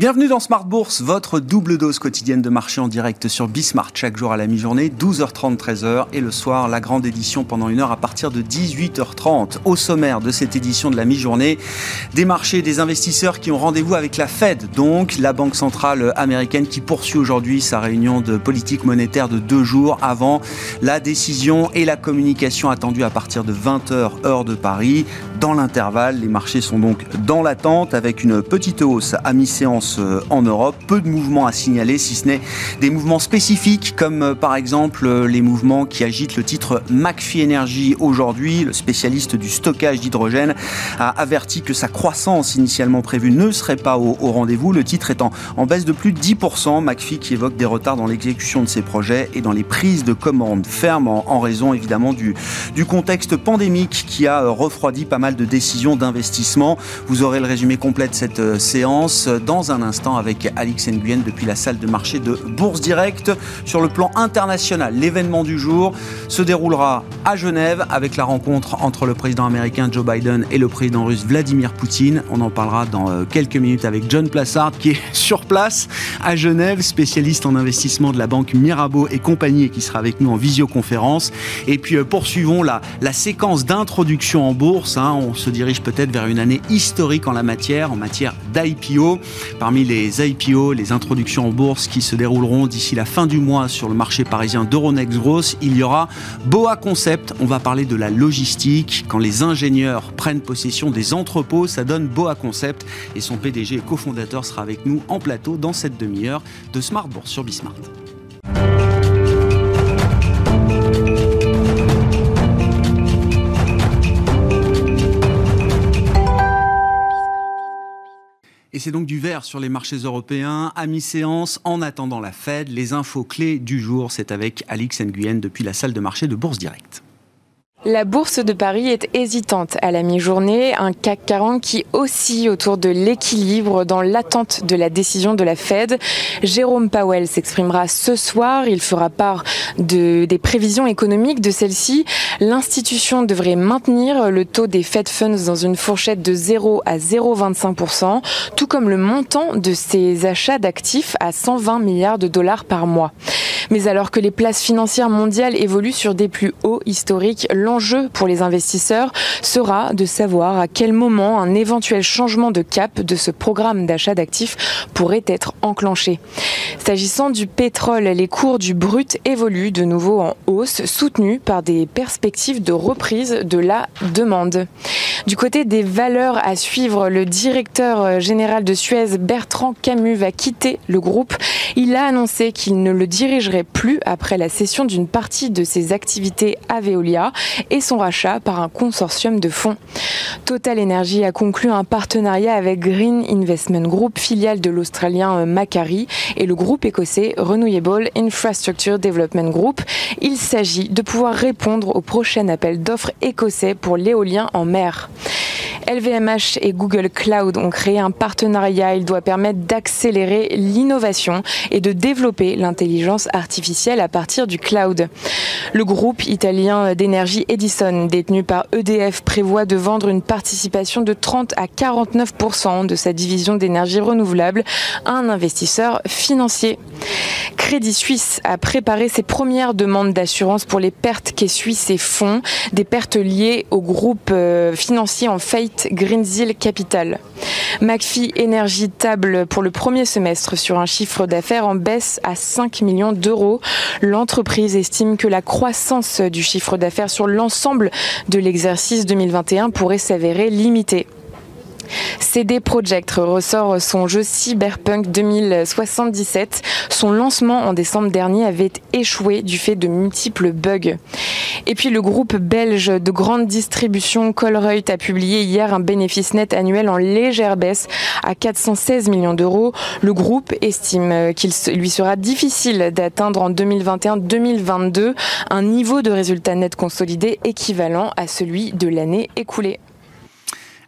Bienvenue dans Smart Bourse, votre double dose quotidienne de marché en direct sur Bismart chaque jour à la mi-journée, 12h30, 13h et le soir, la grande édition pendant une heure à partir de 18h30. Au sommaire de cette édition de la mi-journée, des marchés, des investisseurs qui ont rendez-vous avec la Fed, donc la Banque centrale américaine qui poursuit aujourd'hui sa réunion de politique monétaire de deux jours avant la décision et la communication attendue à partir de 20h heure de Paris. Dans l'intervalle, les marchés sont donc dans l'attente avec une petite hausse à mi-séance euh, en Europe. Peu de mouvements à signaler, si ce n'est des mouvements spécifiques, comme euh, par exemple euh, les mouvements qui agitent le titre McPhee Energy aujourd'hui. Le spécialiste du stockage d'hydrogène a averti que sa croissance initialement prévue ne serait pas au, rendez-vous. Le titre étant en baisse de plus de 10%. McPhee qui évoque des retards dans l'exécution de ses projets et dans les prises de commandes fermes en, raison évidemment du, du contexte pandémique qui a refroidi pas mal de décisions d'investissement. Vous aurez le résumé complet de cette séance dans un instant avec Alix Nguyen depuis la salle de marché de Bourse Direct. Sur le plan international, l'événement du jour se déroulera à Genève avec la rencontre entre le président américain Joe Biden et le président russe Vladimir Poutine. On en parlera dans euh, quelques minutes avec John Plassard qui est sur place à Genève, spécialiste en investissement de la banque Mirabeau et compagnie et qui sera avec nous en visioconférence. Et puis euh, poursuivons la, la séquence d'introduction en bourse. Hein. On se dirige peut-être vers une année historique en la matière, en matière d'IPO. Parmi les IPO, les introductions en bourse qui se dérouleront d'ici la fin du mois sur le marché parisien d'Euronext Gross, il y aura Boa Concept. On va parler de la logistique. Quand les ingénieurs prennent possession des entrepôts, ça donne Boa Concept. Et son PDG et cofondateur sera avec nous en plateau dans cette demi-heure de Smart Bourse sur Bismart. Et c'est donc du vert sur les marchés européens à mi-séance en attendant la Fed. Les infos clés du jour, c'est avec Alix Nguyen depuis la salle de marché de Bourse Directe. La bourse de Paris est hésitante à la mi-journée, un CAC 40 qui oscille autour de l'équilibre dans l'attente de la décision de la Fed. Jérôme Powell s'exprimera ce soir, il fera part de, des prévisions économiques de celle-ci. L'institution devrait maintenir le taux des Fed Funds dans une fourchette de 0 à 0,25%, tout comme le montant de ses achats d'actifs à 120 milliards de dollars par mois. Mais alors que les places financières mondiales évoluent sur des plus hauts historiques, l'enjeu pour les investisseurs sera de savoir à quel moment un éventuel changement de cap de ce programme d'achat d'actifs pourrait être enclenché. S'agissant du pétrole, les cours du brut évoluent de nouveau en hausse, soutenus par des perspectives de reprise de la demande. Du côté des valeurs à suivre, le directeur général de Suez, Bertrand Camus, va quitter le groupe. Il a annoncé qu'il ne le dirigerait plus après la cession d'une partie de ses activités à Veolia et son rachat par un consortium de fonds. Total Energy a conclu un partenariat avec Green Investment Group, filiale de l'Australien Macquarie, et le groupe écossais Renewable Infrastructure Development Group. Il s'agit de pouvoir répondre au prochain appel d'offres écossais pour l'éolien en mer. LVMH et Google Cloud ont créé un partenariat. Il doit permettre d'accélérer l'innovation et de développer l'intelligence artificielle à partir du cloud. Le groupe italien d'énergie Edison, détenu par EDF, prévoit de vendre une participation de 30 à 49% de sa division d'énergie renouvelable à un investisseur financier. Crédit Suisse a préparé ses premières demandes d'assurance pour les pertes qu'essuient ses fonds, des pertes liées au groupe euh, financier en faillite Greensill Capital. McPhee Energy table pour le premier semestre sur un chiffre d'affaires en baisse à 5 millions d'euros. L'entreprise estime que la croissance du chiffre d'affaires sur l'ensemble de l'exercice 2021 pourrait s'avérer limitée. CD Projekt ressort son jeu Cyberpunk 2077. Son lancement en décembre dernier avait échoué du fait de multiples bugs. Et puis le groupe belge de grande distribution Colruyt a publié hier un bénéfice net annuel en légère baisse à 416 millions d'euros. Le groupe estime qu'il lui sera difficile d'atteindre en 2021-2022 un niveau de résultat net consolidé équivalent à celui de l'année écoulée.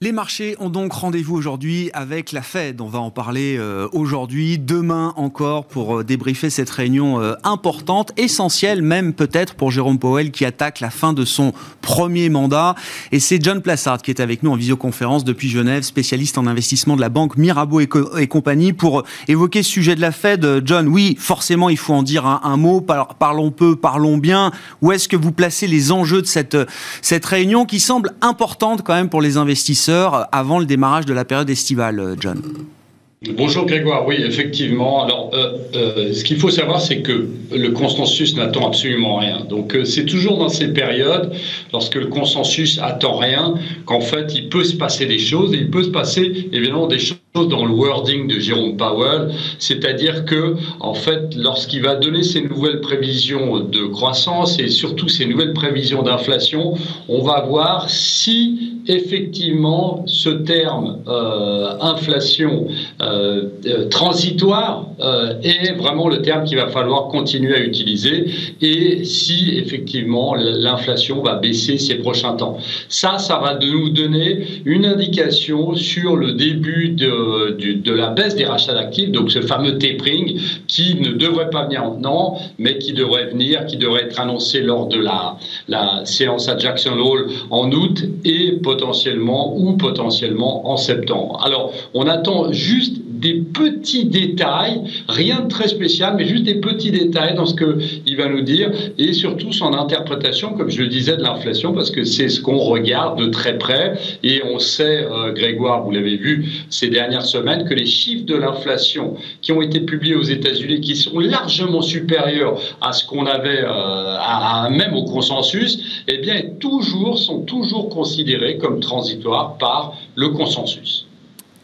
Les marchés ont donc rendez-vous aujourd'hui avec la Fed. On va en parler euh, aujourd'hui, demain encore pour euh, débriefer cette réunion euh, importante, essentielle même peut-être pour Jérôme Powell qui attaque la fin de son premier mandat. Et c'est John Plassard qui est avec nous en visioconférence depuis Genève, spécialiste en investissement de la banque Mirabeau et, compagnie pour évoquer ce sujet de la Fed. John, oui, forcément, il faut en dire un, mot. Parlons peu, parlons bien. Où est-ce que vous placez les enjeux de cette, cette réunion qui semble importante quand même pour les investisseurs avant le démarrage de la période estivale, euh, John Bonjour Grégoire, oui effectivement. Alors euh, euh, ce qu'il faut savoir c'est que le consensus n'attend absolument rien. Donc c'est toujours dans ces périodes, lorsque le consensus attend rien, qu'en fait il peut se passer des choses il peut se passer évidemment des choses dans le wording de Jérôme Powell, c'est-à-dire que en fait, lorsqu'il va donner ses nouvelles prévisions de croissance et surtout ses nouvelles prévisions d'inflation, on va voir si effectivement ce terme euh, inflation euh, euh, transitoire est vraiment le terme qu'il va falloir continuer à utiliser et si effectivement l'inflation va baisser ces prochains temps. Ça, ça va nous donner une indication sur le début de de la baisse des rachats d'actifs, donc ce fameux tapering qui ne devrait pas venir maintenant, mais qui devrait venir, qui devrait être annoncé lors de la, la séance à Jackson Hole en août et potentiellement ou potentiellement en septembre. Alors, on attend juste des petits détails, rien de très spécial, mais juste des petits détails dans ce qu'il va nous dire, et surtout son interprétation, comme je le disais, de l'inflation, parce que c'est ce qu'on regarde de très près, et on sait, euh, Grégoire, vous l'avez vu ces dernières semaines, que les chiffres de l'inflation qui ont été publiés aux États-Unis, qui sont largement supérieurs à ce qu'on avait, euh, même au consensus, eh bien, toujours, sont toujours considérés comme transitoires par le consensus.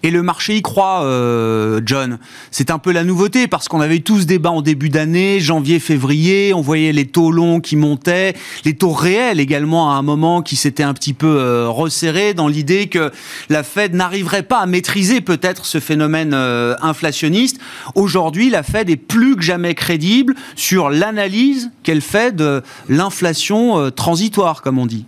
Et le marché y croit, euh, John. C'est un peu la nouveauté parce qu'on avait eu tous débat en début d'année, janvier, février. On voyait les taux longs qui montaient, les taux réels également à un moment qui s'étaient un petit peu euh, resserrés dans l'idée que la Fed n'arriverait pas à maîtriser peut-être ce phénomène euh, inflationniste. Aujourd'hui, la Fed est plus que jamais crédible sur l'analyse qu'elle fait de l'inflation transitoire, comme on dit.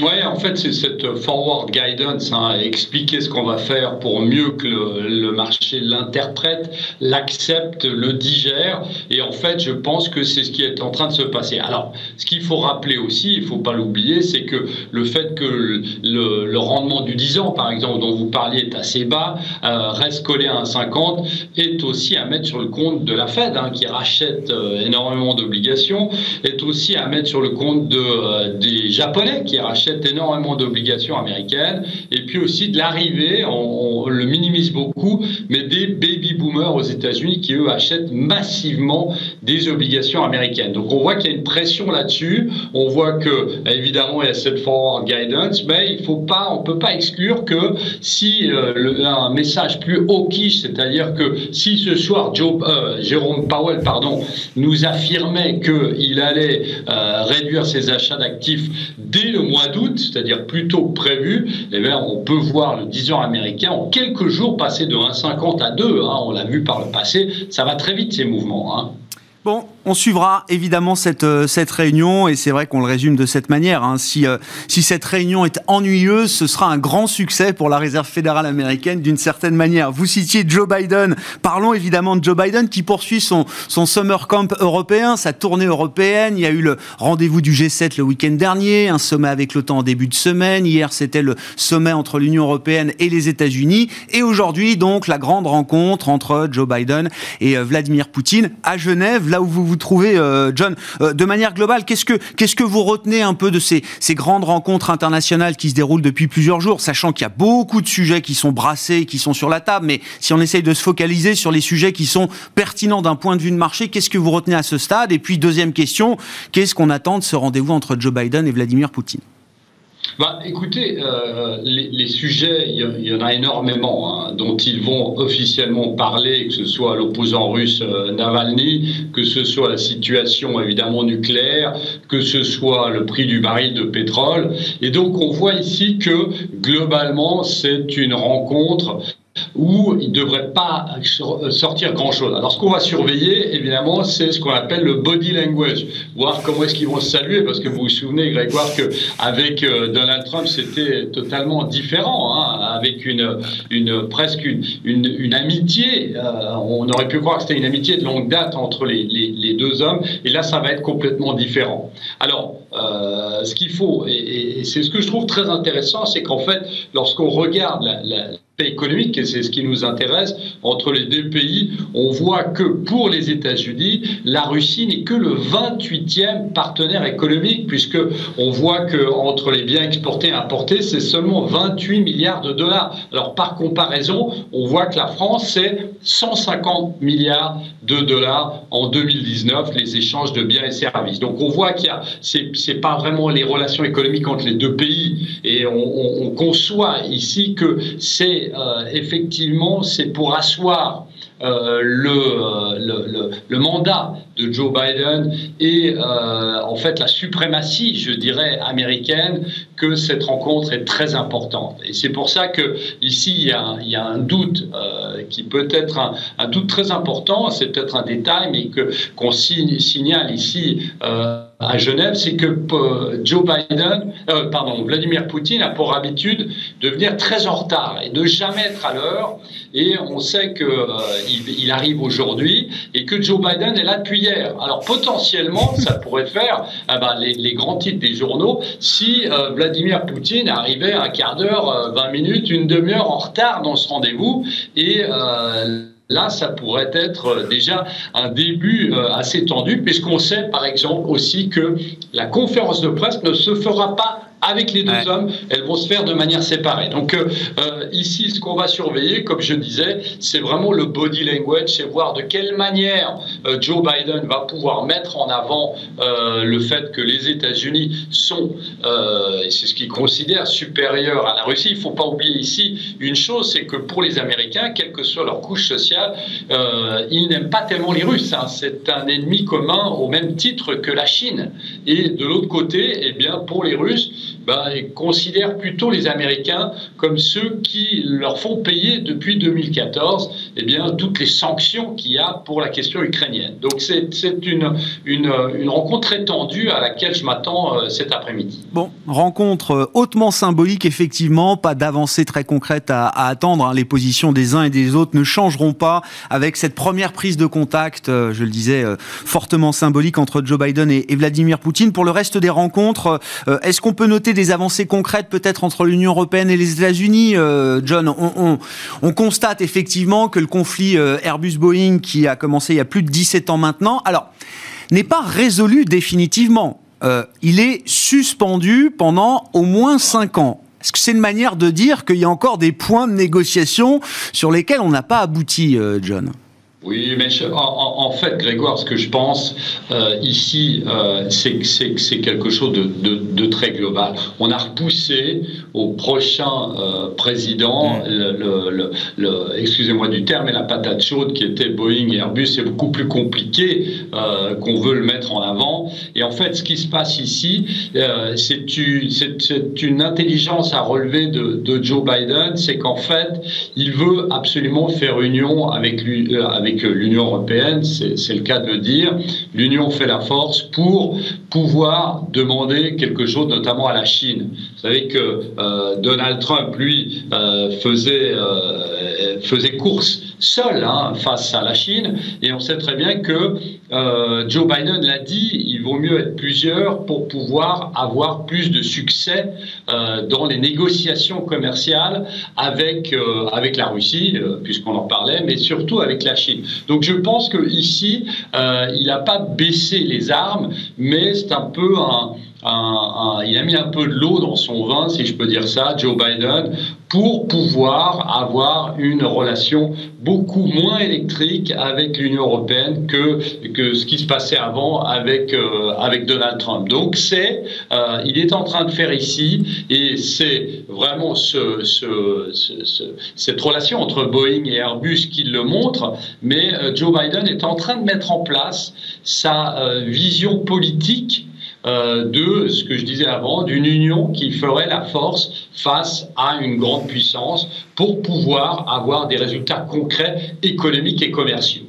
Oui, en fait, c'est cette forward guidance, hein, expliquer ce qu'on va faire pour mieux que le, marché l'interprète, l'accepte, le digère. Et en fait, je pense que c'est ce qui est en train de se passer. Alors, ce qu'il faut rappeler aussi, il ne faut pas l'oublier, c'est que le fait que le, rendement du 10 ans, par exemple, dont vous parliez, est assez bas, euh, reste collé à 1,50, est aussi à mettre sur le compte de la Fed, hein, qui rachète euh, énormément d'obligations, est aussi à mettre sur le compte euh, des Japonais qui rachètent achète énormément d'obligations américaines, et puis aussi de l'arrivée, on, le minimise beaucoup, mais des baby boomers aux États-Unis qui, eux, achètent massivement des obligations américaines. Donc on voit qu'il y a une pression là-dessus, on voit que, évidemment, il y a cette forward guidance, mais il faut pas, on peut pas exclure que si euh, le, un message plus hawkish, c'est-à-dire que si ce soir Joe, euh, Jérôme Powell pardon, nous affirmait qu'il allait euh, réduire ses achats d'actifs dès le mois d'août, c'est-à-dire plus tôt que prévu, eh bien, on peut voir le 10 ans américain en quelques jours passer de 1,50 à 2. Hein. on l'a vu par le passé. Ça va très vite ces mouvements. Hein. Bon, on suivra évidemment cette, euh, cette réunion et c'est vrai qu'on le résume de cette manière. Hein. Si, euh, si cette réunion est ennuyeuse, ce sera un grand succès pour la Réserve fédérale américaine d'une certaine manière. Vous citiez Joe Biden. Parlons évidemment de Joe Biden qui poursuit son, son summer camp européen, sa tournée européenne. Il y a eu le rendez-vous du G7 le week-end dernier, un sommet avec l'OTAN en début de semaine. Hier, c'était le sommet entre l'Union européenne et les États-Unis. Et aujourd'hui, donc, la grande rencontre entre Joe Biden et euh, Vladimir Poutine à Genève là où vous vous trouvez, euh, John. Euh, de manière globale, qu'est-ce que qu'est-ce que vous retenez un peu de ces, ces grandes rencontres internationales qui se déroulent depuis plusieurs jours, sachant qu'il y a beaucoup de sujets qui sont brassés, qui sont sur la table, mais si on essaye de se focaliser sur les sujets qui sont pertinents d'un point de vue de marché, qu'est-ce que vous retenez à ce stade? Et puis deuxième question, qu'est-ce qu'on attend de ce rendez-vous entre Joe Biden et Vladimir Poutine? Bah, écoutez, euh, les, sujets, il y, en a énormément hein, dont ils vont officiellement parler, que ce soit l'opposant russe euh, Navalny, que ce soit la situation évidemment nucléaire, que ce soit le prix du baril de pétrole. Et donc on voit ici que globalement c'est une rencontre où il ne devrait pas sortir grand-chose. Alors ce qu'on va surveiller, évidemment, c'est ce qu'on appelle le body language, voir comment est-ce qu'ils vont se saluer, parce que vous vous souvenez, Grégoire, qu'avec euh, Donald Trump, c'était totalement différent, hein, avec une, presque une, amitié. Euh, on aurait pu croire que c'était une amitié de longue date entre les, deux hommes, et là, ça va être complètement différent. Alors, euh, ce qu'il faut, et, c'est ce que je trouve très intéressant, c'est qu'en fait, lorsqu'on regarde la économique, et c'est ce qui nous intéresse, entre les deux pays, on voit que pour les États-Unis, la Russie n'est que le 28e partenaire économique, puisque on voit que entre les biens exportés et importés, c'est seulement 28 milliards de dollars. Alors par comparaison, on voit que la France, c'est 150 milliards de dollars en 2019, les échanges de biens et services. Donc on voit qu'il y a, c'est pas vraiment les relations économiques entre les deux pays, et on, on conçoit ici que c'est euh, effectivement, c'est pour asseoir euh, le, le, le, mandat de Joe Biden et euh, en fait la suprématie, je dirais, américaine, que cette rencontre est très importante. Et c'est pour ça que ici il y a, un doute qui peut être un, un, doute très important. C'est peut-être un détail, mais que qu'on signale ici à Genève, c'est que euh, Joe Biden, euh, pardon, Vladimir Poutine a pour habitude de venir très en retard et de jamais être à l'heure. Et on sait qu'il euh, il arrive aujourd'hui et que Joe Biden est là depuis hier. Alors potentiellement, ça pourrait faire eh ben, les, les, grands titres des journaux si Vladimir Poutine arrivait un quart d'heure, 20 minutes, une demi-heure en retard dans ce rendez-vous et Là, ça pourrait être euh, déjà un début euh, assez tendu, puisqu'on sait par exemple aussi que la conférence de presse ne se fera pas avec les deux hommes, elles vont se faire de manière séparée. Donc euh, euh, ici, ce qu'on va surveiller, comme je disais, c'est vraiment le body language, c'est voir de quelle manière euh, Joe Biden va pouvoir mettre en avant le fait que les États-Unis sont, et c'est ce qu'il considère, supérieurs à la Russie. Il ne faut pas oublier ici une chose, c'est que pour les Américains, quelle que soit leur couche sociale, ils n'aiment pas tellement les Russes. Hein. C'est un ennemi commun au même titre que la Chine. Et de l'autre côté, eh bien, pour les Russes, bah, considèrent plutôt les Américains comme ceux qui leur font payer depuis 2014 eh bien, toutes les sanctions qu'il y a pour la question ukrainienne. Donc c'est une, une, une, rencontre très tendue à laquelle je m'attends euh, cet après-midi. Bon, rencontre euh, hautement symbolique, effectivement, pas d'avancée très concrète à, attendre. Hein. Les positions des uns et des autres ne changeront pas avec cette première prise de contact, euh, je le disais, fortement symbolique entre Joe Biden et, et Vladimir Poutine. Pour le reste des rencontres, est-ce qu'on peut noter des avancées concrètes peut-être entre l'Union européenne et les États-Unis, euh, John on, constate effectivement que le conflit euh, Airbus-Boeing, qui a commencé il y a plus de 17 ans maintenant, alors n'est pas résolu définitivement. Euh, il est suspendu pendant au moins 5 ans. Est-ce que c'est une manière de dire qu'il y a encore des points de négociation sur lesquels on n'a pas abouti, John? Oui, mais en, fait, Grégoire, ce que je pense euh, ici, euh, c'est que c'est quelque chose de, de, de, très global. On a repoussé au prochain euh, président, mm. le, le, le, excusez-moi du terme, mais la patate chaude qui était Boeing et Airbus, c'est beaucoup plus compliqué qu'on veut le mettre en avant. Et en fait, ce qui se passe ici, c'est une, une, intelligence à relever de, de Joe Biden, c'est qu'en fait, il veut absolument faire union avec lui. avec que l'Union européenne, c'est le cas de dire, l'Union fait la force pour pouvoir demander quelque chose, notamment à la Chine. Vous savez que euh, Donald Trump, lui, euh, faisait, euh, faisait course seul hein, face à la Chine, et on sait très bien que Joe Biden l'a dit, il vaut mieux être plusieurs pour pouvoir avoir plus de succès dans les négociations commerciales avec, avec la Russie, puisqu'on en parlait, mais surtout avec la Chine. Donc je pense qu'ici, euh, il n'a pas baissé les armes, mais c'est un peu un, il a mis un peu de l'eau dans son vin, si je peux dire ça, Joe Biden, pour pouvoir avoir une relation beaucoup moins électrique avec l'Union européenne que, que ce qui se passait avant avec, euh, avec Donald Trump. Donc c'est, euh, il est en train de faire ici, et c'est vraiment ce, ce, cette relation entre Boeing et Airbus qui le montre, mais euh, Joe Biden est en train de mettre en place sa vision politique euh, de ce que je disais avant, d'une union qui ferait la force face à une grande puissance pour pouvoir avoir des résultats concrets économiques et commerciaux.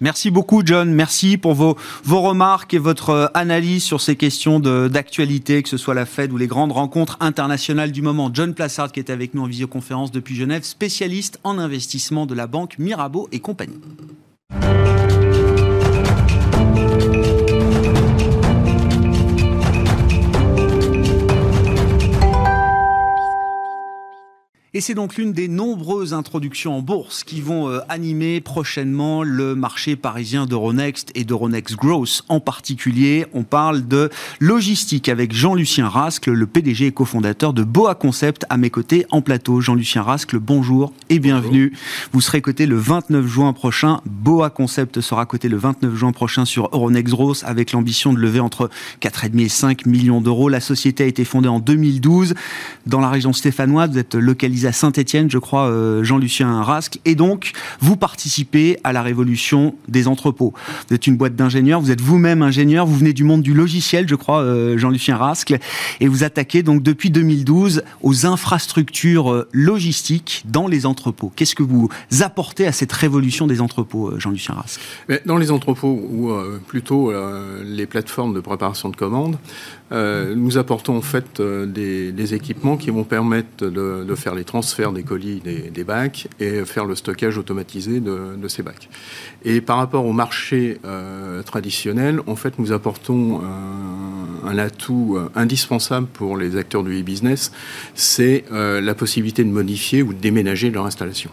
Merci beaucoup, John. Merci pour vos, vos remarques et votre euh, analyse sur ces questions d'actualité, que ce soit la Fed ou les grandes rencontres internationales du moment. John Plassard, qui est avec nous en visioconférence depuis Genève, spécialiste en investissement de la banque Mirabeau et compagnie. Et c'est donc l'une des nombreuses introductions en bourse qui vont euh, animer prochainement le marché parisien d'Euronext et d'Euronext Growth. En particulier, on parle de logistique avec Jean-Lucien Rascle, le PDG et cofondateur de Boa Concept à mes côtés en plateau. Jean-Lucien Rascle, bonjour et bienvenue. Vous serez coté le 29 juin prochain. Boa Concept sera coté le 29 juin prochain sur Euronext Growth avec l'ambition de lever entre 4,5 et 5 millions d'euros. La société a été fondée en 2012 dans la région stéphanoise. Vous êtes localisé à Saint-Etienne, je crois, euh, Jean-Lucien Rasque. Et donc, vous participez à la révolution des entrepôts. Vous êtes une boîte d'ingénieurs, vous êtes vous-même ingénieur, vous venez du monde du logiciel, je crois, euh, Jean-Lucien Rasque, et vous attaquez donc depuis 2012 aux infrastructures euh, logistiques dans les entrepôts. Qu'est-ce que vous apportez à cette révolution des entrepôts, Jean-Lucien Rasque? Dans les entrepôts, ou plutôt les plateformes de préparation de commandes, nous apportons en fait des, équipements qui vont permettre de, de faire les transfert des colis des, bacs et faire le stockage automatisé de, ces bacs. Et par rapport au marché euh, traditionnel, en fait, nous apportons un, atout euh, indispensable pour les acteurs du e-business, c'est euh, la possibilité de modifier ou de déménager leur installation.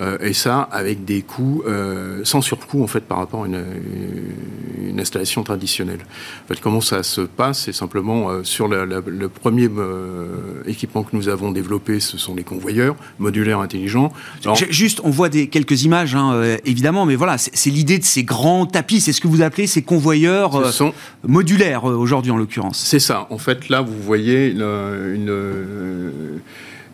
Euh, et ça avec des coûts euh, sans surcoût en fait par rapport à une, installation traditionnelle. En fait, comment ça se passe C'est simplement euh, sur le premier équipement que nous avons développé, ce sont les convoyeurs modulaires intelligents. Juste, on voit des, quelques images, hein, évidemment, mais voilà, c'est l'idée de ces grands tapis, c'est ce que vous appelez ces convoyeurs sont... modulaires aujourd'hui en l'occurrence. C'est ça. En fait, là, vous voyez une une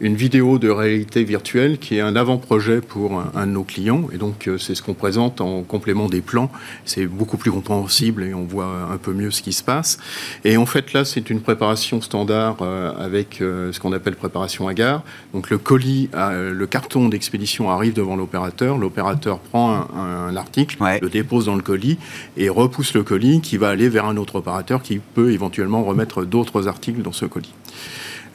vidéo de réalité virtuelle qui est un avant-projet pour un, de nos clients. Et donc, euh, c'est ce qu'on présente en complément des plans. C'est beaucoup plus compréhensible et on voit un peu mieux ce qui se passe. Et en fait, là, c'est une préparation standard euh, avec euh, ce qu'on appelle préparation à gare. Donc, le colis, le carton d'expédition arrive devant l'opérateur. L'opérateur prend un, article, le dépose dans le colis et repousse le colis qui va aller vers un autre opérateur qui peut éventuellement remettre d'autres articles dans ce colis.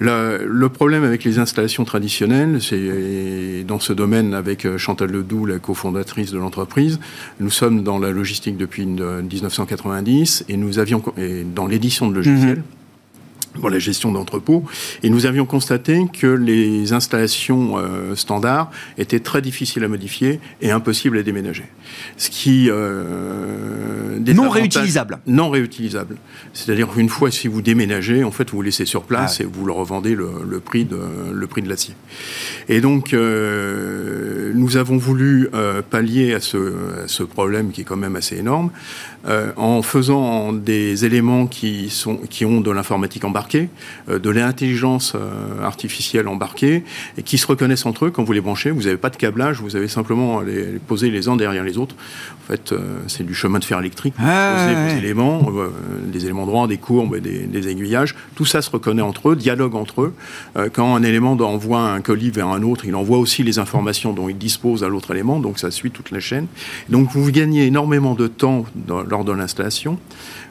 Le, problème avec les installations traditionnelles, c'est dans ce domaine avec euh, Chantal Ledoux, la cofondatrice de l'entreprise, nous sommes dans la logistique depuis 1990 et nous avions dans l'édition de logiciels. Mhm pour la gestion d'entrepôts. Et nous avions constaté que les installations euh, standards étaient très difficiles à modifier et impossibles à déménager. Ce qui euh, non réutilisable. Non réutilisable. C'est-à-dire qu'une fois si vous déménagez, en fait vous, vous laissez sur place ah et vous le revendez le, le, prix de le prix de l'acier. Et donc euh, nous avons voulu euh, pallier à ce, à ce problème qui est quand même assez énorme euh, en faisant des éléments qui sont qui ont de l'informatique embarquée euh, de l'intelligence euh, artificielle embarquée, et qui se reconnaissent entre eux quand vous les branchez. Vous n'avez pas de câblage, vous avez simplement à les, poser les uns derrière les autres. En fait, c'est du chemin de fer électrique. Ah, poser des éléments, des éléments droits, des courbes, des, des, aiguillages. Tout ça se reconnaît entre eux, dialogue entre eux. quand un élément envoie un colis vers un autre, il envoie aussi les informations dont il dispose à l'autre élément, donc ça suit toute la chaîne. Donc vous gagnez énormément de temps lors de l'installation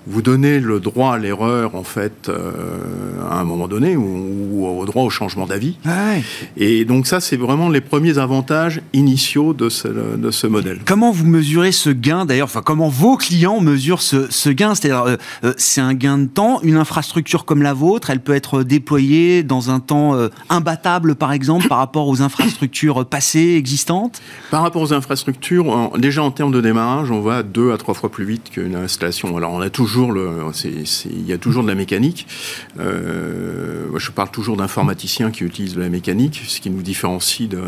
vous donnez le droit à l'erreur, en fait, euh, à un moment donné, ou, au droit au changement d'avis. Et donc ça, c'est vraiment les premiers avantages initiaux de ce, de ce modèle. Comment vous mesurez ce gain, d'ailleurs Enfin, comment vos clients mesurent ce, ce gain? C'est-à-dire, euh, euh, c'est un gain de temps. Une infrastructure comme la vôtre, elle peut être déployée dans un temps imbattable, par exemple, par rapport aux infrastructures passées, existantes? Existantes Par rapport aux infrastructures, déjà en termes de démarrage, on va deux à trois fois plus vite qu'une installation. Alors on a toujours il y a toujours de la mécanique. Euh, je parle toujours d'informaticiens qui utilisent de la mécanique, ce qui nous différencie du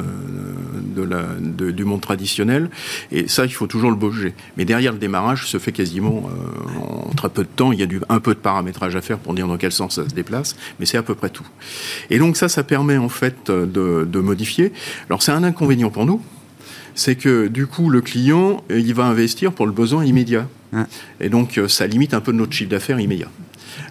monde traditionnel. Et ça, il faut toujours le bouger. Mais derrière le démarrage, se fait quasiment euh, en très peu de temps. Il y a un peu de paramétrage à faire pour dire dans quel sens ça se déplace, mais c'est à peu près tout. Et donc ça, ça permet en fait de modifier. Alors c'est un inconvénient pour nous, c'est que du coup le client il va investir pour le besoin immédiat. Et donc euh, ça limite un peu notre chiffre d'affaires immédiat.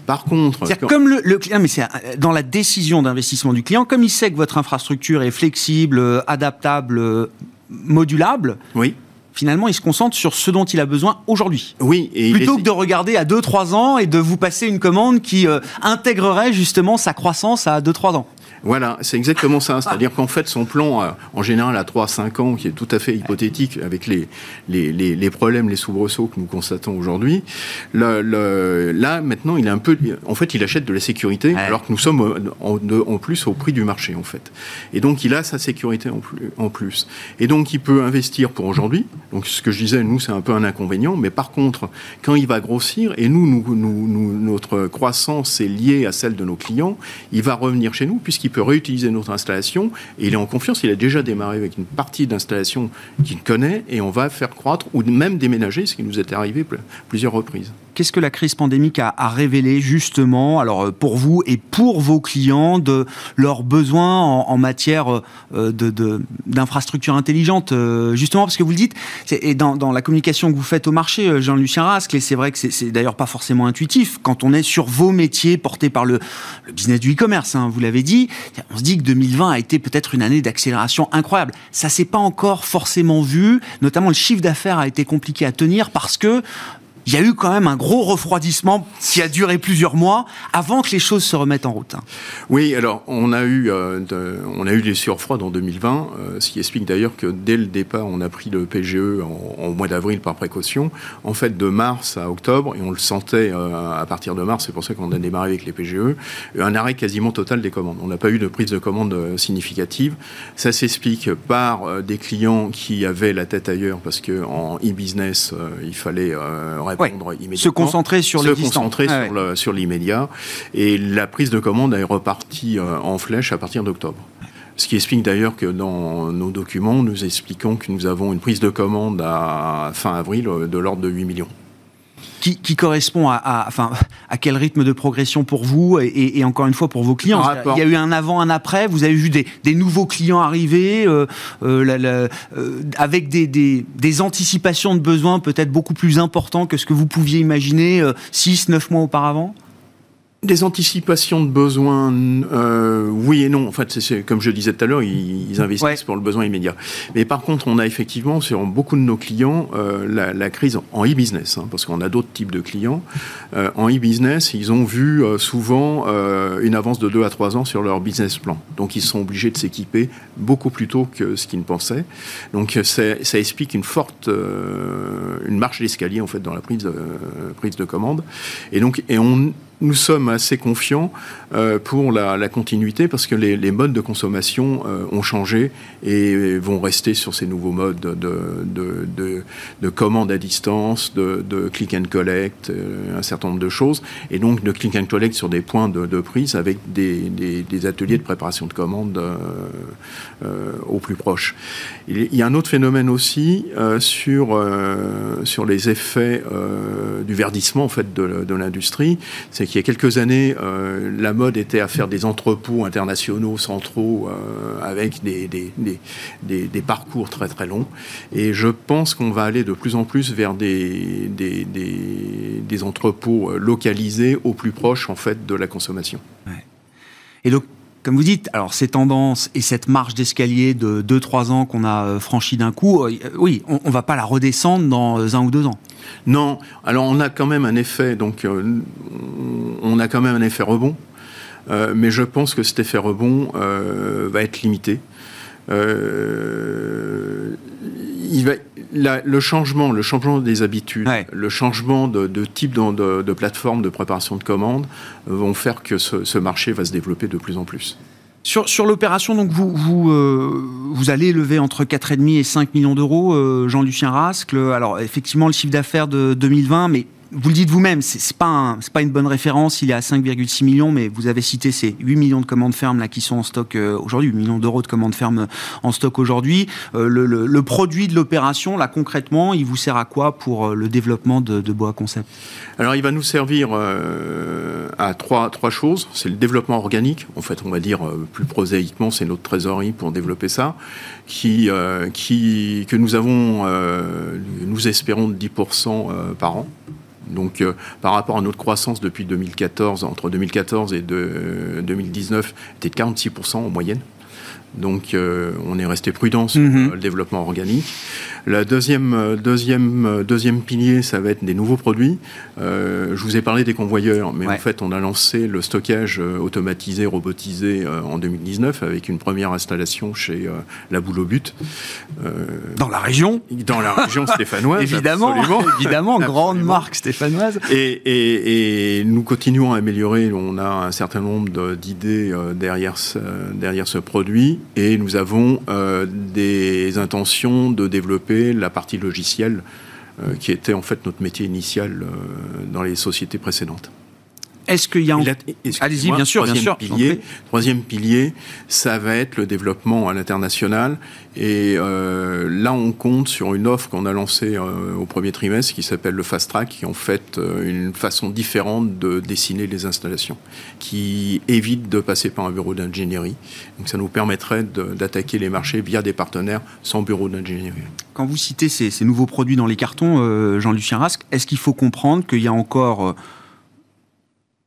Par contre, comme le, client, mais c'est dans la décision d'investissement du client, comme il sait que votre infrastructure est flexible, euh, adaptable, euh, modulable. Oui finalement, il se concentre sur ce dont il a besoin aujourd'hui. Oui. Et Plutôt que de regarder à 2-3 ans et de vous passer une commande qui intégrerait justement sa croissance à 2-3 ans. Voilà, c'est exactement ça. C'est-à-dire qu'en fait, son plan, euh, en général, à 3-5 ans, qui est tout à fait hypothétique avec les, les, les, problèmes, les soubresauts que nous constatons aujourd'hui, là, maintenant, il est un peu. En fait, il achète de la sécurité, alors que nous sommes euh, en, en, plus au prix du marché, en fait. Et donc, il a sa sécurité en plus. En plus. Et donc, il peut investir pour aujourd'hui. Donc, ce que je disais, nous, c'est un peu un inconvénient. Mais par contre, quand il va grossir, et nous, nous, nous notre croissance est liée à celle de nos clients, il va revenir chez nous, puisqu'il peut réutiliser notre installation et il est en confiance. Il a déjà démarré avec une partie d'installation qu'il connaît et on va faire croître ou même déménager, ce qui nous est arrivé plusieurs reprises. Qu'est-ce que la crise pandémique a, révélé justement, alors euh, pour vous et pour vos clients, de leurs besoins en, matière euh, de, d'infrastructures intelligentes euh, Justement, parce que vous le dites, et dans, la communication que vous faites au marché, Jean-Lucien Rascle, et c'est vrai que c'est, d'ailleurs pas forcément intuitif, quand on est sur vos métiers portés par le, business du e-commerce, hein, vous l'avez dit, on se dit que 2020 a été peut-être une année d'accélération incroyable. Ça s'est pas encore forcément vu, notamment le chiffre d'affaires a été compliqué à tenir parce que il y a eu quand même un gros refroidissement qui a duré plusieurs mois avant que les choses se remettent en route. Hein. Oui, alors on a eu, euh, on a eu des surfroids en 2020, euh, ce qui explique d'ailleurs que dès le départ, on a pris le PGE en, mois d'avril par précaution. En fait, de mars à octobre, et on le sentait euh, à partir de mars, c'est pour ça qu'on a démarré avec les PGE, un arrêt quasiment total des commandes. On n'a pas eu de prise de commande significative. Ça s'explique par des clients qui avaient la tête ailleurs parce qu'en e-business, il fallait se concentrer sur se concentrer sur l'immédiat. Et la prise de commande est repartie euh, en flèche à partir d'octobre. Ce qui explique d'ailleurs que dans nos documents, nous expliquons que nous avons une prise de commande à fin avril euh, de l'ordre de 8 millions qui, correspond à, enfin, à quel rythme de progression pour vous et, encore une fois pour vos clients. Il y a eu un avant, un après. Vous avez vu des, nouveaux clients arriver euh, euh, euh, avec des, des, anticipations de besoins peut-être beaucoup plus importants que ce que vous pouviez imaginer 6, 9 mois auparavant? Des anticipations de besoins, euh, oui et non. En fait, c'est comme je disais tout à l'heure, ils, investissent pour le besoin immédiat. Mais par contre, on a effectivement sur beaucoup de nos clients euh, la, la, crise en e-business, hein, parce qu'on a d'autres types de clients. Euh, en e-business, ils ont vu euh, souvent euh, une avance de 2 à 3 ans sur leur business plan. Donc, ils sont obligés de s'équiper beaucoup plus tôt que ce qu'ils ne pensaient. Donc, ça explique une forte, une marche d'escalier en fait dans la prise, prise de commande. Et donc, et on nous sommes assez confiants euh, pour la, continuité parce que les, modes de consommation euh, ont changé et vont rester sur ces nouveaux modes de, de, de, commande à distance, de, click and collect, euh, un certain nombre de choses, et donc de click and collect sur des points de, prise avec des, des, ateliers de préparation de commandes au plus proche. Il y a un autre phénomène aussi sur, sur les effets du verdissement en fait de, l'industrie, c'est il y a quelques années, euh, la mode était à faire des entrepôts internationaux centraux euh, avec des, des, des, des, parcours très très longs. Et je pense qu'on va aller de plus en plus vers des, des, entrepôts euh, localisés au plus proche en fait de la consommation. Et donc comme vous dites, alors ces tendances et cette marche d'escalier de 2-3 ans qu'on a euh, franchi d'un coup, euh, oui, on, ne va pas la redescendre dans euh, un ou deux ans. Non, alors on a quand même un effet, donc on a quand même un effet rebond, mais je pense que cet effet rebond va être limité. il va, le changement, le changement des habitudes, le changement de, type de, plateforme de préparation de commandes vont faire que ce, marché va se développer de plus en plus. Sur, sur l'opération, donc vous, vous, euh, vous allez lever entre 4,5 et 5 millions d'euros, euh, Jean-Lucien Rascle. Alors effectivement, le chiffre d'affaires de 2020, mais vous le dites vous-même, c'est n'est pas, une bonne référence. Il est à 5,6 millions, mais vous avez cité ces 8 millions de commandes fermes là, qui sont en stock euh, aujourd'hui, 8 millions d'euros de commandes fermes euh, en stock aujourd'hui. Euh, le, produit de l'opération, là concrètement, il vous sert à quoi pour le développement de, de Boa Concept? Alors il va nous servir à trois, choses. C'est le développement organique, en fait on va dire plus prosaïquement, c'est notre trésorerie pour développer ça, qui, que nous avons, nous espérons, de 10% par an. Donc, euh, par rapport à notre croissance depuis 2014, entre 2014 et 2019, était de 46% en moyenne. Donc, euh, on est resté prudent sur mhm. le développement organique. La deuxième, euh, deuxième, euh, deuxième pilier, ça va être des nouveaux produits. Euh, je vous ai parlé des convoyeurs, mais en fait, on a lancé le stockage automatisé, robotisé en 2019 avec une première installation chez la Boule au But. dans la région Dans la région stéphanoise. évidemment, évidemment, grande marque stéphanoise. Et, et, nous continuons à améliorer. On a un certain nombre d'idées derrière, ce, derrière ce produit et nous avons des intentions de développer la partie logicielle, euh, qui était en fait notre métier initial euh, dans les sociétés précédentes. Est-ce qu'il y a... Allez-y, bien sûr, bien sûr. Pilier, troisième pilier, ça va être le développement à l'international. Et euh, là, on compte sur une offre qu'on a lancée euh, au premier trimestre qui s'appelle le Fast Track, qui est en fait euh, une façon différente de dessiner les installations, qui évite de passer par un bureau d'ingénierie. Donc ça nous permettrait d'attaquer les marchés via des partenaires sans bureau d'ingénierie. Quand vous citez ces, nouveaux produits dans les cartons, Jean-Lucien Rasque, est-ce qu'il faut comprendre qu'il y a encore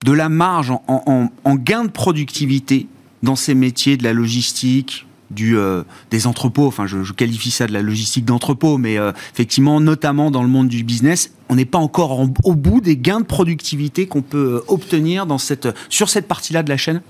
de la marge en, gain de productivité dans ces métiers de la logistique, du, euh, des entrepôts, enfin je, qualifie ça de la logistique d'entrepôt, mais euh, effectivement, notamment dans le monde du business, on n'est pas encore au bout des gains de productivité qu'on peut euh, obtenir dans cette, sur cette partie-là de la chaîne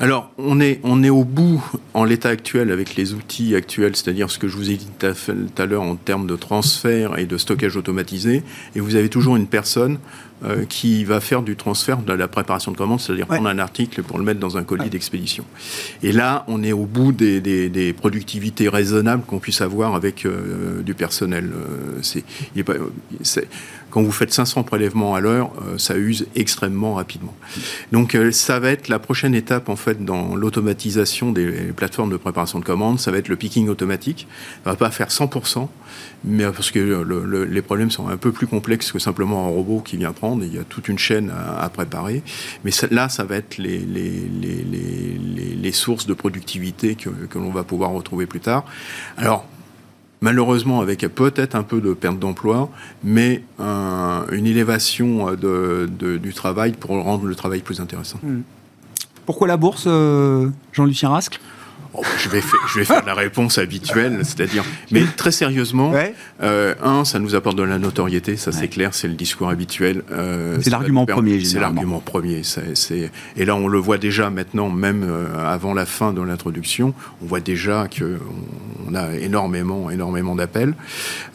alors, on est, on est au bout en l'état actuel avec les outils actuels, c'est-à-dire ce que je vous ai dit tout à l'heure en termes de transfert et de stockage automatisé. Et vous avez toujours une personne euh, qui va faire du transfert de la préparation de commande, c'est-à-dire prendre un article pour le mettre dans un colis d'expédition. Et là, on est au bout des, des, productivités raisonnables qu'on puisse avoir avec euh, du personnel. Euh, c'est, quand vous faites 500 prélèvements à l'heure, ça use extrêmement rapidement. Donc, ça va être la prochaine étape en fait dans l'automatisation des plateformes de préparation de commandes. Ça va être le picking automatique. Ça va pas faire 100%, mais parce que les problèmes sont un peu plus complexes que simplement un robot qui vient prendre il y a toute une chaîne à, préparer. Mais là, ça va être les, les, sources de productivité que, l'on va pouvoir retrouver plus tard. Alors, malheureusement avec peut-être un peu de perte d'emploi, mais une élévation du travail pour rendre le travail plus intéressant. Hmm. Pourquoi la bourse, euh, Jean-Lucien Rascle Oh, je, vais faire, je vais faire la réponse habituelle, c'est-à-dire. Mais très sérieusement, euh, un, ça nous apporte de la notoriété, ça c'est clair, c'est le discours habituel. Euh, c'est l'argument premier, C'est l'argument premier. Et là, on le voit déjà maintenant, même euh, avant la fin de l'introduction, on voit déjà que on a énormément, énormément d'appels.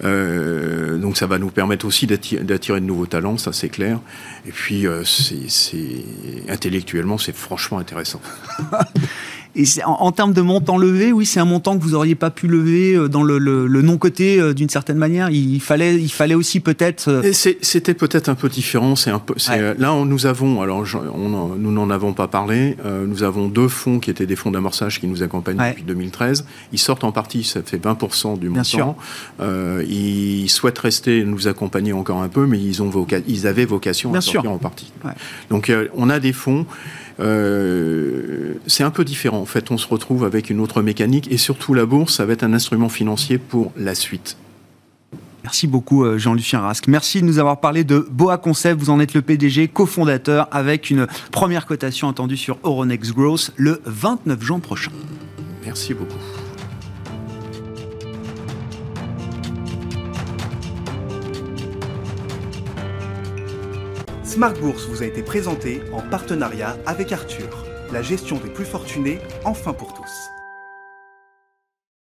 Euh, donc ça va nous permettre aussi d'attirer, de nouveaux talents, ça c'est clair. Et puis, c'est, intellectuellement, c'est franchement intéressant. Et en, termes de montant levé, oui, c'est un montant que vous n'auriez pas pu lever euh, dans le, non-côté euh, d'une certaine manière. Il fallait, il fallait aussi peut-être. Euh, c'était peut-être un peu différent. C'est un peu. Là, nous avons, alors nous n'en avons pas parlé. nous avons deux fonds qui étaient des fonds d'amorçage qui nous accompagnent depuis 2013. Ils sortent en partie, ça fait 20% du montant. ils souhaitent rester, nous accompagner encore un peu, mais ils ont ils avaient vocation à sortir en partie. Donc, on a des fonds. Euh, c'est un peu différent. En fait, on se retrouve avec une autre mécanique et surtout la bourse, ça va être un instrument financier pour la suite. Merci beaucoup euh, Jean-Lucien Rasque. Merci de nous avoir parlé de Boa Concept. Vous en êtes le PDG, cofondateur, avec une première cotation attendue sur Euronext Growth le 29 juin prochain. Merci beaucoup. Smart Bourse vous a été présenté en partenariat avec Arthur, la gestion des plus fortunés, enfin pour tous.